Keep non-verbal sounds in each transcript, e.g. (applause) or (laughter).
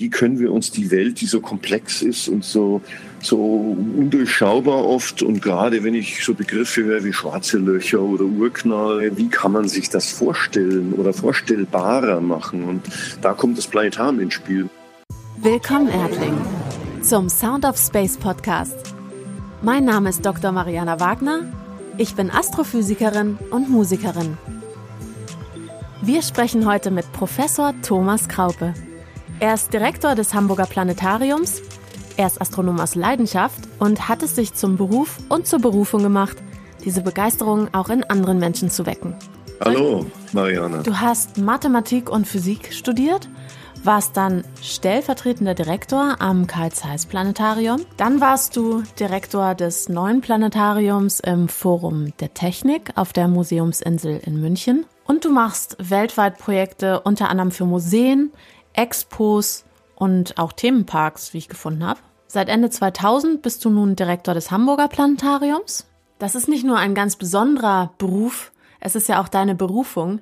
Wie können wir uns die Welt, die so komplex ist und so, so undurchschaubar oft und gerade wenn ich so Begriffe höre wie schwarze Löcher oder Urknall, wie kann man sich das vorstellen oder vorstellbarer machen? Und da kommt das Planetarium ins Spiel. Willkommen, Erdling, zum Sound of Space Podcast. Mein Name ist Dr. Mariana Wagner. Ich bin Astrophysikerin und Musikerin. Wir sprechen heute mit Professor Thomas Kraupe. Er ist Direktor des Hamburger Planetariums, er ist Astronom aus Leidenschaft und hat es sich zum Beruf und zur Berufung gemacht, diese Begeisterung auch in anderen Menschen zu wecken. Hallo, Mariana. Du hast Mathematik und Physik studiert, warst dann stellvertretender Direktor am Karl Zeiss Planetarium. Dann warst du Direktor des neuen Planetariums im Forum der Technik auf der Museumsinsel in München. Und du machst weltweit Projekte unter anderem für Museen, Expos und auch Themenparks, wie ich gefunden habe. Seit Ende 2000 bist du nun Direktor des Hamburger Planetariums. Das ist nicht nur ein ganz besonderer Beruf, es ist ja auch deine Berufung.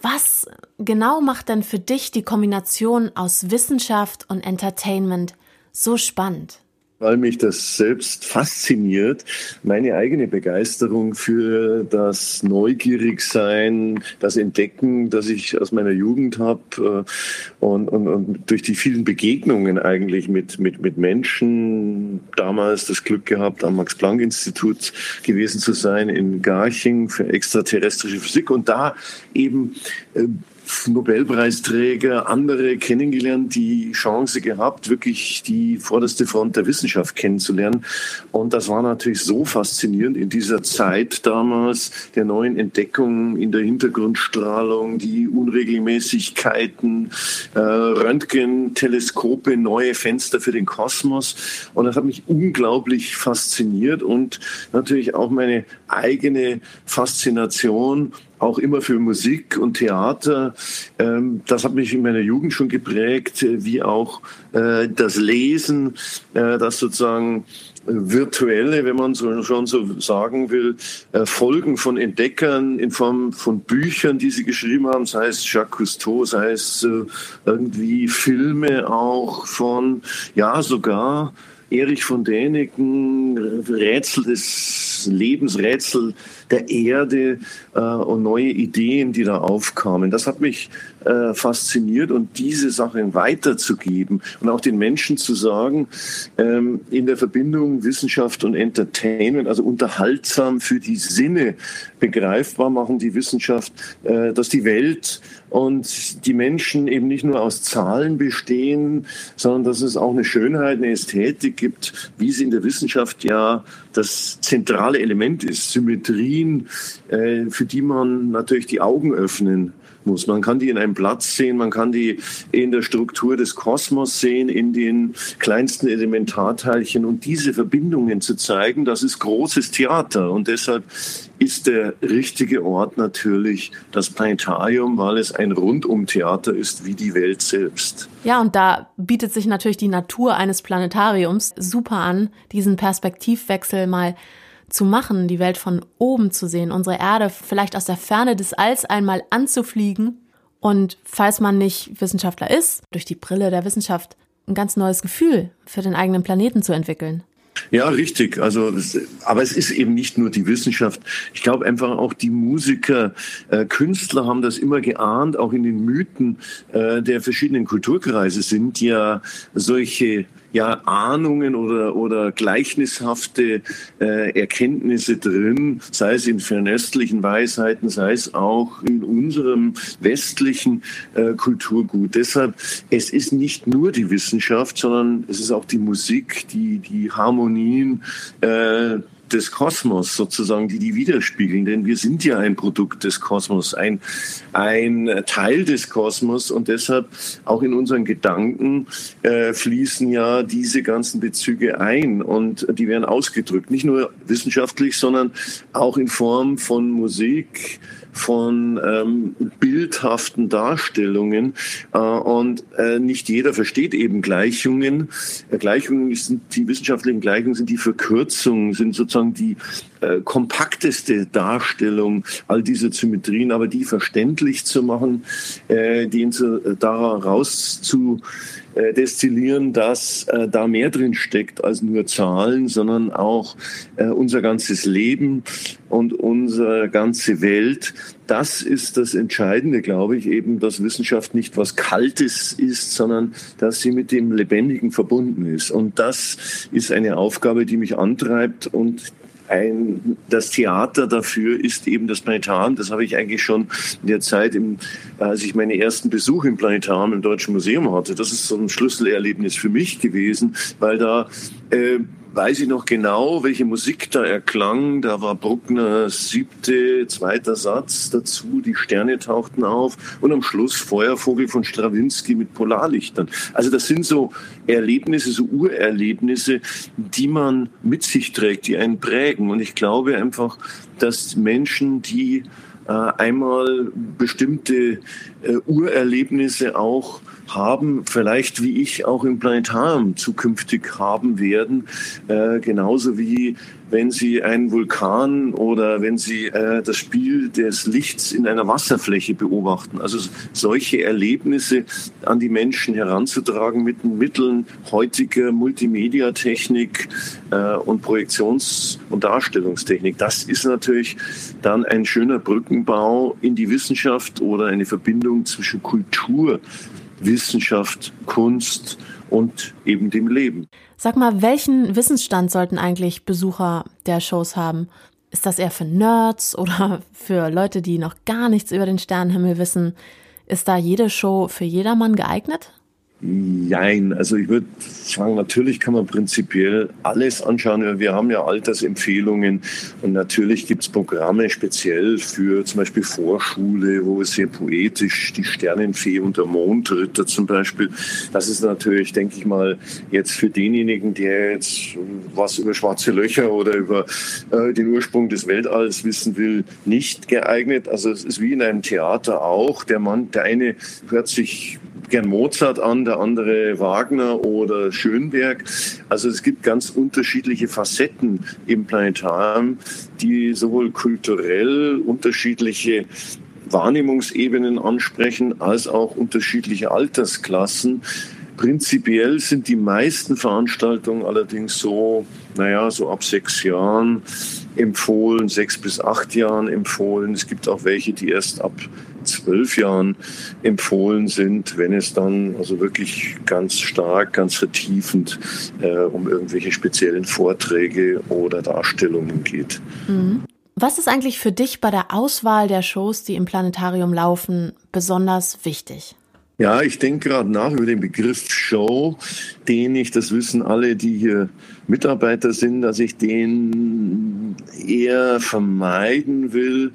Was genau macht denn für dich die Kombination aus Wissenschaft und Entertainment so spannend? Weil mich das selbst fasziniert, meine eigene Begeisterung für das Neugierigsein, das Entdecken, das ich aus meiner Jugend habe äh, und, und, und durch die vielen Begegnungen eigentlich mit, mit, mit Menschen, damals das Glück gehabt, am Max-Planck-Institut gewesen zu sein in Garching für extraterrestrische Physik und da eben äh, Nobelpreisträger, andere kennengelernt, die Chance gehabt, wirklich die vorderste Front der Wissenschaft kennenzulernen. Und das war natürlich so faszinierend in dieser Zeit damals der neuen Entdeckungen in der Hintergrundstrahlung, die Unregelmäßigkeiten, äh, Röntgen, Teleskope, neue Fenster für den Kosmos. Und das hat mich unglaublich fasziniert und natürlich auch meine eigene Faszination auch immer für Musik und Theater. Ähm, das hat mich in meiner Jugend schon geprägt, äh, wie auch äh, das Lesen, äh, das sozusagen virtuelle, wenn man so, schon so sagen will, Folgen von Entdeckern in Form von Büchern, die sie geschrieben haben, sei es Jacques Cousteau, sei es irgendwie Filme auch von, ja sogar Erich von Däniken, Rätsel des Lebens, Rätsel der Erde äh, und neue Ideen, die da aufkamen. Das hat mich äh, fasziniert und diese Sachen weiterzugeben und auch den Menschen zu sagen, ähm, in der Verbindung Wissenschaft und Entertainment, also unterhaltsam für die Sinne begreifbar machen, die Wissenschaft, äh, dass die Welt und die Menschen eben nicht nur aus Zahlen bestehen, sondern dass es auch eine Schönheit, eine Ästhetik gibt, wie sie in der Wissenschaft ja das zentrale Element ist. Symmetrien, äh, für die man natürlich die Augen öffnen muss. Man kann die in einem Platz sehen, man kann die in der Struktur des Kosmos sehen, in den kleinsten Elementarteilchen und diese Verbindungen zu zeigen, das ist großes Theater und deshalb ist der richtige Ort natürlich das Planetarium, weil es ein Rundumtheater ist wie die Welt selbst. Ja, und da bietet sich natürlich die Natur eines Planetariums super an, diesen Perspektivwechsel mal zu machen, die Welt von oben zu sehen, unsere Erde vielleicht aus der Ferne des Alls einmal anzufliegen und falls man nicht Wissenschaftler ist, durch die Brille der Wissenschaft ein ganz neues Gefühl für den eigenen Planeten zu entwickeln. Ja, richtig. Also, aber es ist eben nicht nur die Wissenschaft. Ich glaube einfach auch die Musiker, äh, Künstler haben das immer geahnt, auch in den Mythen äh, der verschiedenen Kulturkreise sind ja solche ja Ahnungen oder, oder gleichnishafte äh, Erkenntnisse drin, sei es in fernöstlichen Weisheiten, sei es auch in unserem westlichen äh, Kulturgut. Deshalb, es ist nicht nur die Wissenschaft, sondern es ist auch die Musik, die, die Harmonien, äh, des Kosmos sozusagen, die die widerspiegeln. Denn wir sind ja ein Produkt des Kosmos, ein, ein Teil des Kosmos und deshalb auch in unseren Gedanken äh, fließen ja diese ganzen Bezüge ein und die werden ausgedrückt. Nicht nur wissenschaftlich, sondern auch in Form von Musik, von ähm, bildhaften Darstellungen. Äh, und äh, nicht jeder versteht eben Gleichungen. Äh, Gleichungen sind die wissenschaftlichen Gleichungen sind die Verkürzungen, sind sozusagen die äh, kompakteste Darstellung all dieser Symmetrien, aber die verständlich zu machen, äh, die äh, daraus zu äh, destillieren, dass äh, da mehr drin steckt als nur Zahlen, sondern auch äh, unser ganzes Leben und unsere ganze Welt. Das ist das Entscheidende, glaube ich, eben, dass Wissenschaft nicht was Kaltes ist, sondern dass sie mit dem Lebendigen verbunden ist. Und das ist eine Aufgabe, die mich antreibt und ein, das Theater dafür ist eben das Planetarium. Das habe ich eigentlich schon in der Zeit, im, als ich meine ersten Besuche im Planetarium im Deutschen Museum hatte. Das ist so ein Schlüsselerlebnis für mich gewesen, weil da äh, weiß ich noch genau, welche Musik da erklang. Da war Bruckner siebte, zweiter Satz dazu, die Sterne tauchten auf und am Schluss Feuervogel von Strawinski mit Polarlichtern. Also das sind so Erlebnisse, so Urerlebnisse, die man mit sich trägt, die einen prägen. Und ich glaube einfach, dass Menschen, die äh, einmal bestimmte äh, Urerlebnisse auch haben, vielleicht wie ich auch im Planetarium zukünftig haben werden, äh, genauso wie wenn Sie einen Vulkan oder wenn Sie äh, das Spiel des Lichts in einer Wasserfläche beobachten. Also solche Erlebnisse an die Menschen heranzutragen mit den Mitteln heutiger Multimediatechnik äh, und Projektions- und Darstellungstechnik. Das ist natürlich dann ein schöner Brückenbau in die Wissenschaft oder eine Verbindung zwischen Kultur Wissenschaft, Kunst und eben dem Leben. Sag mal, welchen Wissensstand sollten eigentlich Besucher der Shows haben? Ist das eher für Nerds (laughs) oder für Leute, die noch gar nichts über den Sternenhimmel wissen? Ist da jede Show für jedermann geeignet? Nein, also ich würde sagen, natürlich kann man prinzipiell alles anschauen. Wir haben ja Altersempfehlungen und natürlich gibt es Programme speziell für zum Beispiel Vorschule, wo es sehr poetisch die Sternenfee und der Mondritter zum Beispiel. Das ist natürlich, denke ich mal, jetzt für denjenigen, der jetzt was über schwarze Löcher oder über äh, den Ursprung des Weltalls wissen will, nicht geeignet. Also es ist wie in einem Theater auch. Der Mann, der eine hört sich gern Mozart an, der andere Wagner oder Schönberg. Also es gibt ganz unterschiedliche Facetten im Planetarium, die sowohl kulturell unterschiedliche Wahrnehmungsebenen ansprechen, als auch unterschiedliche Altersklassen. Prinzipiell sind die meisten Veranstaltungen allerdings so, naja, so ab sechs Jahren empfohlen, sechs bis acht Jahren empfohlen. Es gibt auch welche, die erst ab zwölf Jahren empfohlen sind, wenn es dann also wirklich ganz stark, ganz vertiefend äh, um irgendwelche speziellen Vorträge oder Darstellungen geht. Mhm. Was ist eigentlich für dich bei der Auswahl der Shows, die im Planetarium laufen, besonders wichtig? Ja, ich denke gerade nach über den Begriff Show, den ich, das wissen alle, die hier Mitarbeiter sind, dass ich den eher vermeiden will.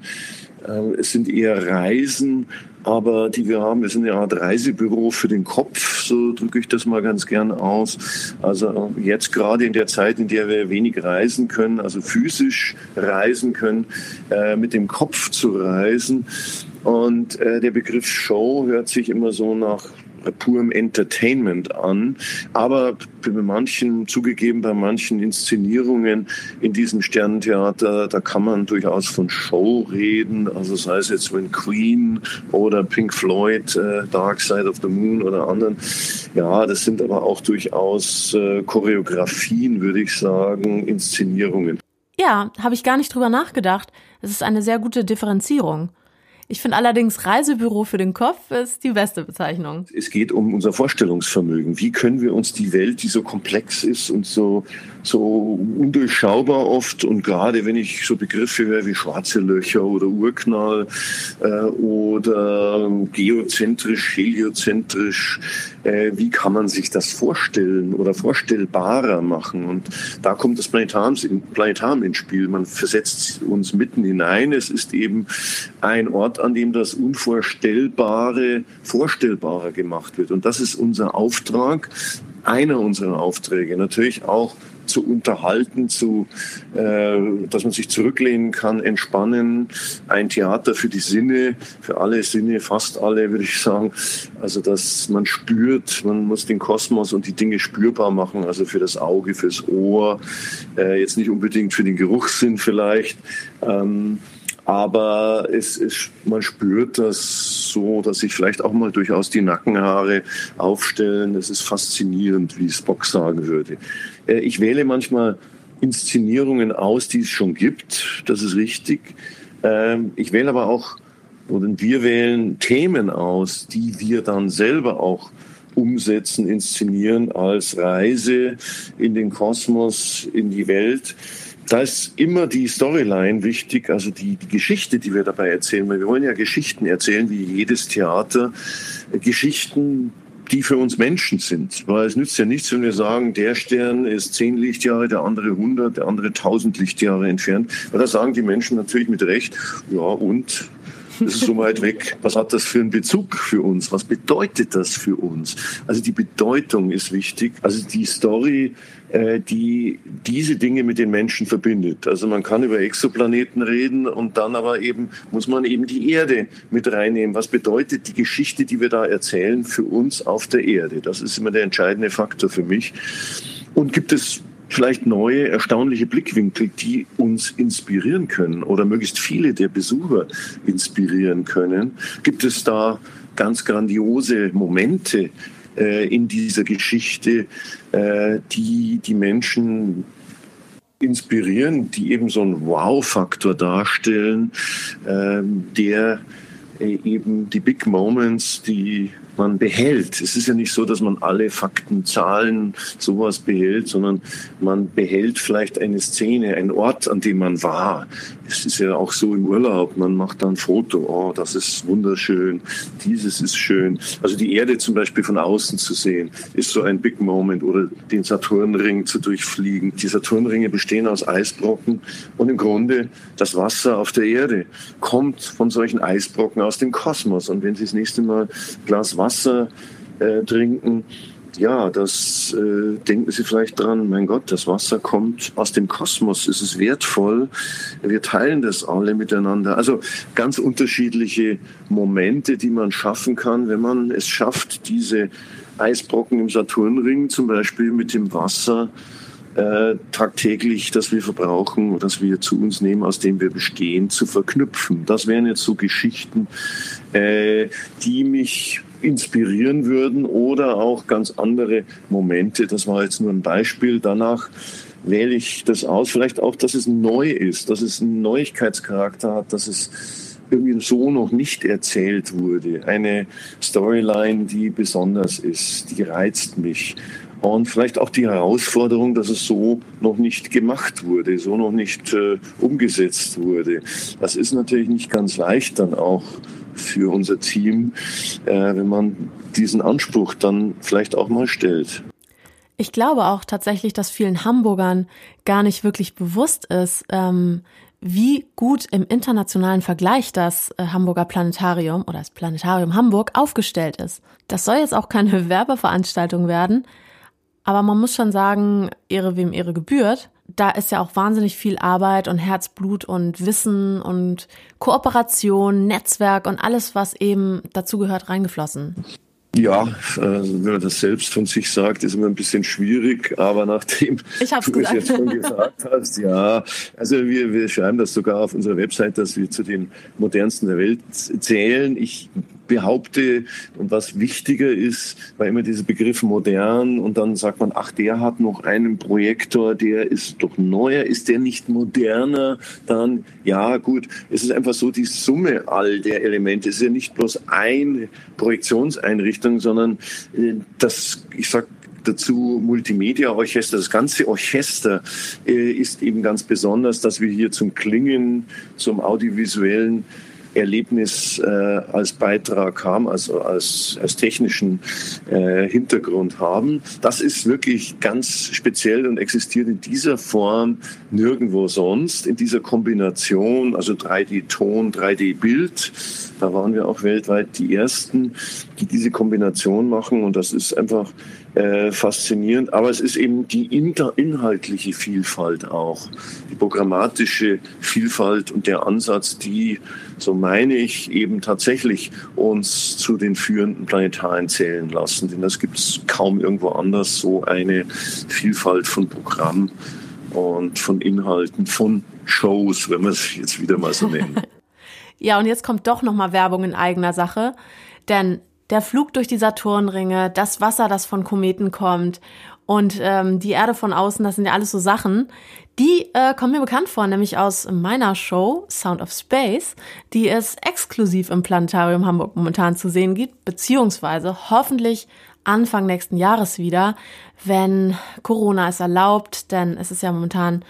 Ähm, es sind eher Reisen, aber die wir haben, sind eine Art Reisebüro für den Kopf, so drücke ich das mal ganz gern aus. Also jetzt gerade in der Zeit, in der wir wenig reisen können, also physisch reisen können, äh, mit dem Kopf zu reisen. Und äh, der Begriff Show hört sich immer so nach purem Entertainment an. Aber bei manchen, zugegeben bei manchen Inszenierungen in diesem Sternentheater, da kann man durchaus von Show reden. Also sei es jetzt wenn Queen oder Pink Floyd, äh, Dark Side of the Moon oder anderen. Ja, das sind aber auch durchaus äh, Choreografien, würde ich sagen, Inszenierungen. Ja, habe ich gar nicht drüber nachgedacht. Es ist eine sehr gute Differenzierung. Ich finde allerdings Reisebüro für den Kopf ist die beste Bezeichnung. Es geht um unser Vorstellungsvermögen. Wie können wir uns die Welt, die so komplex ist und so, so undurchschaubar oft und gerade wenn ich so Begriffe höre wie schwarze Löcher oder Urknall äh, oder geozentrisch, heliozentrisch, äh, wie kann man sich das vorstellen oder vorstellbarer machen? Und da kommt das Planetarium, Planetarium ins Spiel. Man versetzt uns mitten hinein. Es ist eben ein Ort, an dem das Unvorstellbare vorstellbarer gemacht wird. Und das ist unser Auftrag, einer unserer Aufträge. Natürlich auch zu unterhalten, zu, äh, dass man sich zurücklehnen kann, entspannen. Ein Theater für die Sinne, für alle Sinne, fast alle, würde ich sagen. Also, dass man spürt, man muss den Kosmos und die Dinge spürbar machen, also für das Auge, fürs Ohr, äh, jetzt nicht unbedingt für den Geruchssinn vielleicht. Ähm, aber es ist, man spürt das so, dass sich vielleicht auch mal durchaus die Nackenhaare aufstellen. Es ist faszinierend, wie Spock sagen würde. Äh, ich wähle manchmal Inszenierungen aus, die es schon gibt. Das ist richtig. Ähm, ich wähle aber auch, oder wir wählen Themen aus, die wir dann selber auch umsetzen, inszenieren als Reise in den Kosmos, in die Welt da ist immer die Storyline wichtig, also die, die, Geschichte, die wir dabei erzählen. Weil wir wollen ja Geschichten erzählen, wie jedes Theater. Geschichten, die für uns Menschen sind. Weil es nützt ja nichts, wenn wir sagen, der Stern ist zehn Lichtjahre, der andere hundert, der andere tausend Lichtjahre entfernt. Weil da sagen die Menschen natürlich mit Recht, ja und? Das ist so weit weg. Was hat das für einen Bezug für uns? Was bedeutet das für uns? Also die Bedeutung ist wichtig. Also die Story äh, die diese Dinge mit den Menschen verbindet. Also man kann über Exoplaneten reden und dann aber eben muss man eben die Erde mit reinnehmen. Was bedeutet die Geschichte, die wir da erzählen für uns auf der Erde? Das ist immer der entscheidende Faktor für mich. Und gibt es vielleicht neue, erstaunliche Blickwinkel, die uns inspirieren können oder möglichst viele der Besucher inspirieren können? Gibt es da ganz grandiose Momente, äh, in dieser Geschichte, äh, die die Menschen inspirieren, die eben so einen Wow-Faktor darstellen, äh, der eben die Big Moments, die man behält. Es ist ja nicht so, dass man alle Fakten, Zahlen, sowas behält, sondern man behält vielleicht eine Szene, einen Ort, an dem man war. Es ist ja auch so im Urlaub, man macht dann ein Foto, oh, das ist wunderschön, dieses ist schön. Also die Erde zum Beispiel von außen zu sehen, ist so ein Big Moment oder den Saturnring zu durchfliegen. Die Saturnringe bestehen aus Eisbrocken und im Grunde das Wasser auf der Erde kommt von solchen Eisbrocken aus dem Kosmos. Und wenn Sie das nächste Mal Glas Wasser Wasser äh, trinken. Ja, das äh, denken Sie vielleicht dran, mein Gott, das Wasser kommt aus dem Kosmos, es ist wertvoll, wir teilen das alle miteinander. Also ganz unterschiedliche Momente, die man schaffen kann, wenn man es schafft, diese Eisbrocken im Saturnring zum Beispiel mit dem Wasser äh, tagtäglich, das wir verbrauchen, das wir zu uns nehmen, aus dem wir bestehen, zu verknüpfen. Das wären jetzt so Geschichten, äh, die mich inspirieren würden oder auch ganz andere Momente. Das war jetzt nur ein Beispiel. Danach wähle ich das aus. Vielleicht auch, dass es neu ist, dass es einen Neuigkeitscharakter hat, dass es irgendwie so noch nicht erzählt wurde. Eine Storyline, die besonders ist, die reizt mich. Und vielleicht auch die Herausforderung, dass es so noch nicht gemacht wurde, so noch nicht äh, umgesetzt wurde. Das ist natürlich nicht ganz leicht dann auch für unser Team, äh, wenn man diesen Anspruch dann vielleicht auch mal stellt. Ich glaube auch tatsächlich, dass vielen Hamburgern gar nicht wirklich bewusst ist, ähm, wie gut im internationalen Vergleich das äh, Hamburger Planetarium oder das Planetarium Hamburg aufgestellt ist. Das soll jetzt auch keine (laughs) Werbeveranstaltung werden, aber man muss schon sagen, Ehre wem Ehre gebührt da ist ja auch wahnsinnig viel Arbeit und Herzblut und Wissen und Kooperation, Netzwerk und alles, was eben dazu gehört, reingeflossen. Ja, also wenn man das selbst von sich sagt, ist immer ein bisschen schwierig, aber nachdem du es jetzt schon gesagt hast, ja, also wir, wir schreiben das sogar auf unserer Website, dass wir zu den modernsten der Welt zählen. Ich behaupte und was wichtiger ist, war immer dieser Begriff modern und dann sagt man, ach, der hat noch einen Projektor, der ist doch neuer, ist der nicht moderner? Dann, ja, gut, es ist einfach so die Summe all der Elemente. Es ist ja nicht bloß eine Projektionseinrichtung, sondern äh, das, ich sag, dazu Multimedia-Orchester. Das ganze Orchester äh, ist eben ganz besonders, dass wir hier zum Klingen, zum audiovisuellen Erlebnis äh, als Beitrag haben, also als, als technischen äh, Hintergrund haben. Das ist wirklich ganz speziell und existiert in dieser Form nirgendwo sonst, in dieser Kombination, also 3D-Ton, 3D-Bild. Da waren wir auch weltweit die Ersten, die diese Kombination machen und das ist einfach äh, faszinierend. Aber es ist eben die inhaltliche Vielfalt auch, die programmatische Vielfalt und der Ansatz, die, so meine ich, eben tatsächlich uns zu den führenden Planetaren zählen lassen. Denn das gibt es kaum irgendwo anders, so eine Vielfalt von Programmen und von Inhalten, von Shows, wenn wir es jetzt wieder mal so nennen. (laughs) ja, und jetzt kommt doch nochmal Werbung in eigener Sache. Denn der Flug durch die Saturnringe, das Wasser, das von Kometen kommt und ähm, die Erde von außen, das sind ja alles so Sachen, die äh, kommen mir bekannt vor, nämlich aus meiner Show Sound of Space, die es exklusiv im Planetarium Hamburg momentan zu sehen gibt, beziehungsweise hoffentlich Anfang nächsten Jahres wieder, wenn Corona es erlaubt, denn es ist ja momentan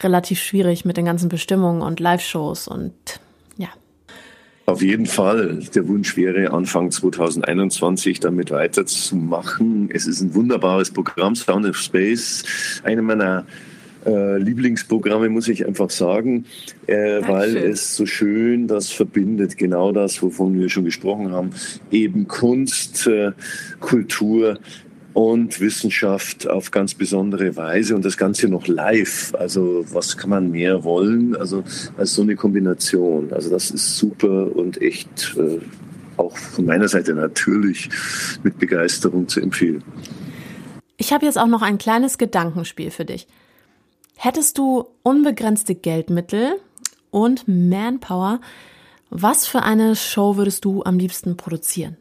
relativ schwierig mit den ganzen Bestimmungen und Live-Shows und auf jeden Fall. Der Wunsch wäre, Anfang 2021 damit weiterzumachen. Es ist ein wunderbares Programm, Sound of Space. Eine meiner äh, Lieblingsprogramme, muss ich einfach sagen, äh, weil es so schön das verbindet, genau das, wovon wir schon gesprochen haben, eben Kunst, äh, Kultur, und Wissenschaft auf ganz besondere Weise und das Ganze noch live. Also was kann man mehr wollen? Also als so eine Kombination. Also das ist super und echt äh, auch von meiner Seite natürlich mit Begeisterung zu empfehlen. Ich habe jetzt auch noch ein kleines Gedankenspiel für dich. Hättest du unbegrenzte Geldmittel und Manpower, was für eine Show würdest du am liebsten produzieren?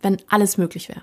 Wenn alles möglich wäre.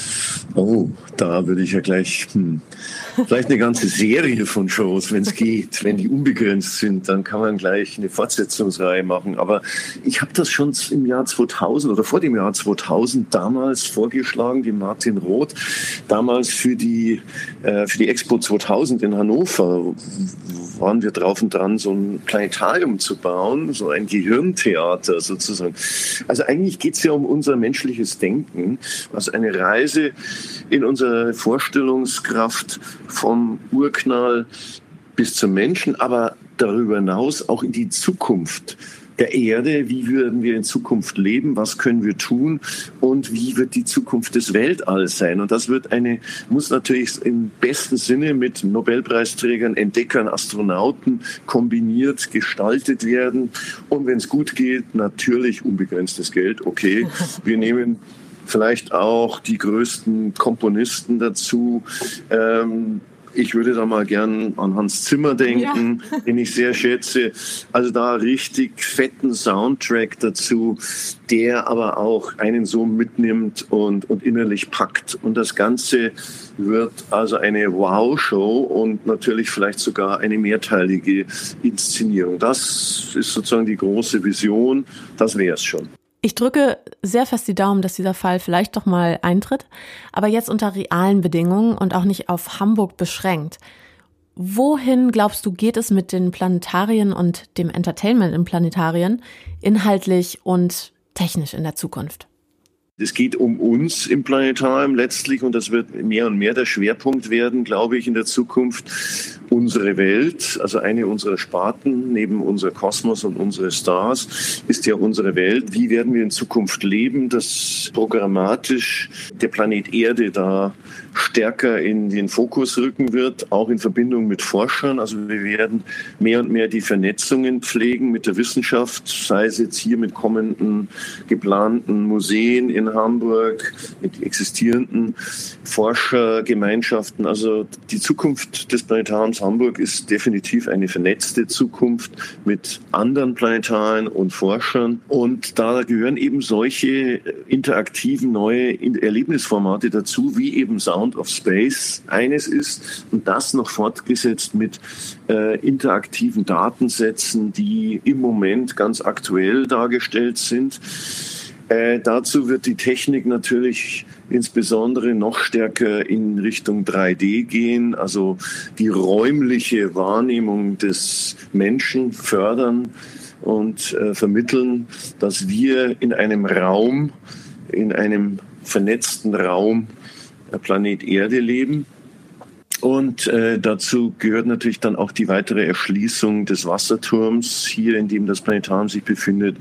Oh, da würde ich ja gleich hm, vielleicht eine ganze Serie von Shows, wenn es geht. Wenn die unbegrenzt sind, dann kann man gleich eine Fortsetzungsreihe machen. Aber ich habe das schon im Jahr 2000 oder vor dem Jahr 2000 damals vorgeschlagen, die Martin Roth, damals für die, äh, für die Expo 2000 in Hannover waren wir drauf und dran, so ein Planetarium zu bauen, so ein Gehirntheater sozusagen. Also eigentlich geht es ja um unser menschliches Denken, was eine Reise in unsere Vorstellungskraft vom Urknall bis zum Menschen, aber darüber hinaus auch in die Zukunft der Erde, wie würden wir in Zukunft leben, was können wir tun und wie wird die Zukunft des Weltalls sein. Und das wird eine, muss natürlich im besten Sinne mit Nobelpreisträgern, Entdeckern, Astronauten kombiniert gestaltet werden. Und wenn es gut geht, natürlich unbegrenztes Geld. Okay, (laughs) wir nehmen vielleicht auch die größten Komponisten dazu. Ähm, ich würde da mal gern an Hans Zimmer denken, ja. den ich sehr schätze. Also da richtig fetten Soundtrack dazu, der aber auch einen so mitnimmt und, und innerlich packt. Und das Ganze wird also eine Wow-Show und natürlich vielleicht sogar eine mehrteilige Inszenierung. Das ist sozusagen die große Vision. Das wäre es schon. Ich drücke sehr fest die Daumen, dass dieser Fall vielleicht doch mal eintritt, aber jetzt unter realen Bedingungen und auch nicht auf Hamburg beschränkt. Wohin glaubst du, geht es mit den Planetarien und dem Entertainment in Planetarien inhaltlich und technisch in der Zukunft? Es geht um uns im Planetarium letztlich und das wird mehr und mehr der Schwerpunkt werden, glaube ich, in der Zukunft unsere Welt, also eine unserer Sparten neben unser Kosmos und unsere Stars, ist ja unsere Welt. Wie werden wir in Zukunft leben, dass programmatisch der Planet Erde da stärker in den Fokus rücken wird, auch in Verbindung mit Forschern. Also wir werden mehr und mehr die Vernetzungen pflegen mit der Wissenschaft, sei es jetzt hier mit kommenden geplanten Museen in Hamburg, mit existierenden Forschergemeinschaften. Also die Zukunft des Planetariums Hamburg ist definitiv eine vernetzte Zukunft mit anderen Planetaren und Forschern. Und da gehören eben solche interaktiven neue Erlebnisformate dazu, wie eben Sound of Space eines ist und das noch fortgesetzt mit äh, interaktiven Datensätzen, die im Moment ganz aktuell dargestellt sind. Äh, dazu wird die Technik natürlich insbesondere noch stärker in Richtung 3D gehen, also die räumliche Wahrnehmung des Menschen fördern und äh, vermitteln, dass wir in einem Raum, in einem vernetzten Raum, äh, Planet Erde leben und äh, dazu gehört natürlich dann auch die weitere Erschließung des Wasserturms hier, in dem das Planetarium sich befindet.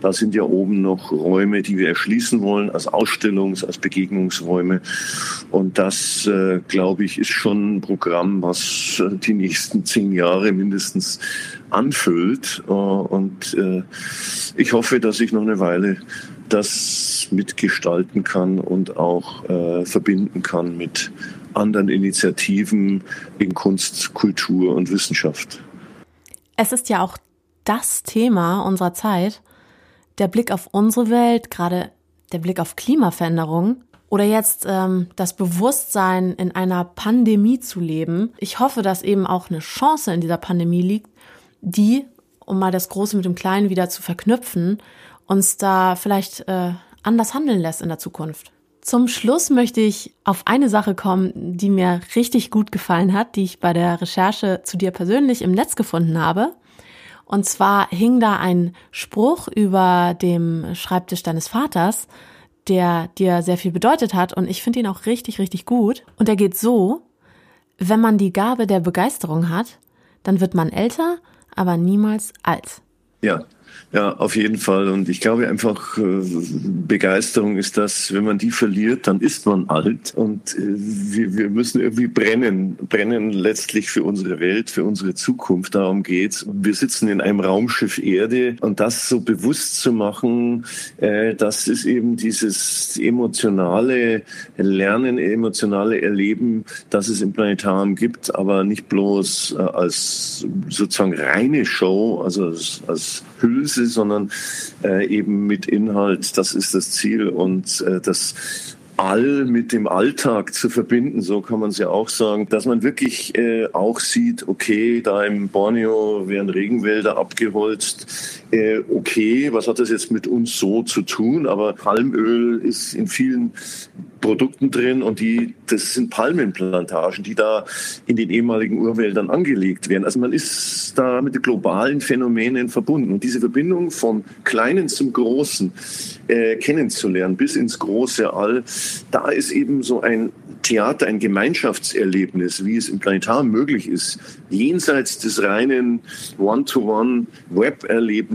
Da sind ja oben noch Räume, die wir erschließen wollen, als Ausstellungs-, als Begegnungsräume. Und das, äh, glaube ich, ist schon ein Programm, was äh, die nächsten zehn Jahre mindestens anfüllt. Äh, und äh, ich hoffe, dass ich noch eine Weile das mitgestalten kann und auch äh, verbinden kann mit anderen Initiativen in Kunst, Kultur und Wissenschaft. Es ist ja auch das Thema unserer Zeit, der Blick auf unsere Welt, gerade der Blick auf Klimaveränderung oder jetzt ähm, das Bewusstsein, in einer Pandemie zu leben. Ich hoffe, dass eben auch eine Chance in dieser Pandemie liegt, die, um mal das Große mit dem Kleinen wieder zu verknüpfen, uns da vielleicht äh, anders handeln lässt in der Zukunft. Zum Schluss möchte ich auf eine Sache kommen, die mir richtig gut gefallen hat, die ich bei der Recherche zu dir persönlich im Netz gefunden habe. Und zwar hing da ein Spruch über dem Schreibtisch deines Vaters, der dir sehr viel bedeutet hat und ich finde ihn auch richtig, richtig gut. Und er geht so, wenn man die Gabe der Begeisterung hat, dann wird man älter, aber niemals alt. Ja, ja, auf jeden Fall. Und ich glaube einfach, äh, Begeisterung ist das, wenn man die verliert, dann ist man alt. Und äh, wir, wir müssen irgendwie brennen, brennen letztlich für unsere Welt, für unsere Zukunft. Darum geht's. Wir sitzen in einem Raumschiff Erde und das so bewusst zu machen, äh, das ist eben dieses emotionale Lernen, emotionale Erleben, das es im Planetarium gibt, aber nicht bloß als sozusagen reine Show, also als, als Hülse, sondern äh, eben mit Inhalt. Das ist das Ziel und äh, das All mit dem Alltag zu verbinden, so kann man es ja auch sagen, dass man wirklich äh, auch sieht, okay, da im Borneo werden Regenwälder abgeholzt, äh, okay, was hat das jetzt mit uns so zu tun? Aber Palmöl ist in vielen Produkten drin und die, das sind Palmenplantagen, die da in den ehemaligen Urwäldern angelegt werden. Also man ist da mit globalen Phänomenen verbunden und diese Verbindung vom Kleinen zum Großen äh, kennenzulernen bis ins große All, da ist eben so ein Theater, ein Gemeinschaftserlebnis, wie es im Planetarium möglich ist, jenseits des reinen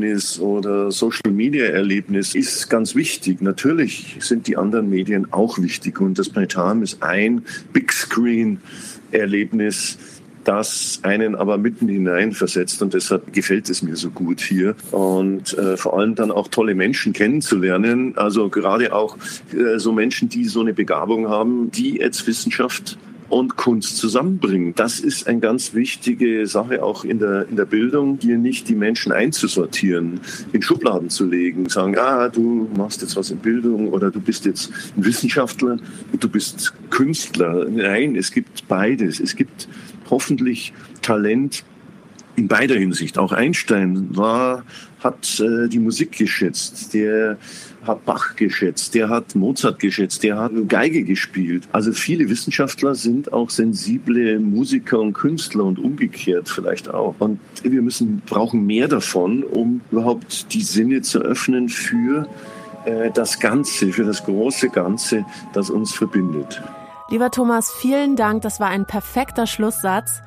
One-to-One-Web-Erlebnis oder Social-Media-Erlebnis, ist ganz wichtig. Natürlich sind die anderen Medien auch wichtig und das Planetarium ist ein Big Screen-Erlebnis das einen aber mitten hinein versetzt und deshalb gefällt es mir so gut hier und äh, vor allem dann auch tolle Menschen kennenzulernen, also gerade auch äh, so Menschen, die so eine Begabung haben, die jetzt Wissenschaft und Kunst zusammenbringen. Das ist eine ganz wichtige Sache auch in der, in der Bildung, hier nicht die Menschen einzusortieren, in Schubladen zu legen, sagen, ah, du machst jetzt was in Bildung oder du bist jetzt ein Wissenschaftler du bist Künstler. Nein, es gibt beides. Es gibt hoffentlich Talent in beider Hinsicht. Auch Einstein war, hat äh, die Musik geschätzt, der hat Bach geschätzt, der hat Mozart geschätzt, der hat Geige gespielt. Also viele Wissenschaftler sind auch sensible Musiker und Künstler und umgekehrt vielleicht auch. Und wir müssen, brauchen mehr davon, um überhaupt die Sinne zu öffnen für äh, das Ganze, für das große Ganze, das uns verbindet. Lieber Thomas, vielen Dank. Das war ein perfekter Schlusssatz.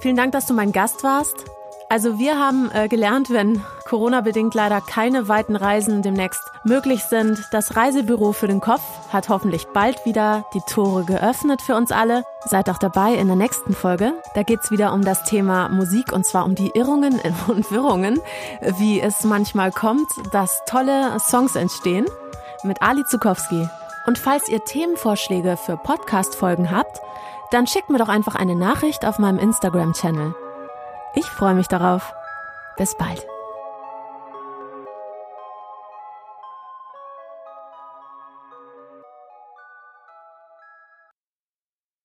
Vielen Dank, dass du mein Gast warst. Also wir haben äh, gelernt, wenn Corona-bedingt leider keine weiten Reisen demnächst möglich sind, das Reisebüro für den Kopf hat hoffentlich bald wieder die Tore geöffnet für uns alle. Seid auch dabei in der nächsten Folge. Da geht's wieder um das Thema Musik und zwar um die Irrungen (laughs) und Wirrungen, wie es manchmal kommt, dass tolle Songs entstehen. Mit Ali Zukowski. Und falls ihr Themenvorschläge für Podcast-Folgen habt, dann schickt mir doch einfach eine Nachricht auf meinem Instagram-Channel. Ich freue mich darauf. Bis bald.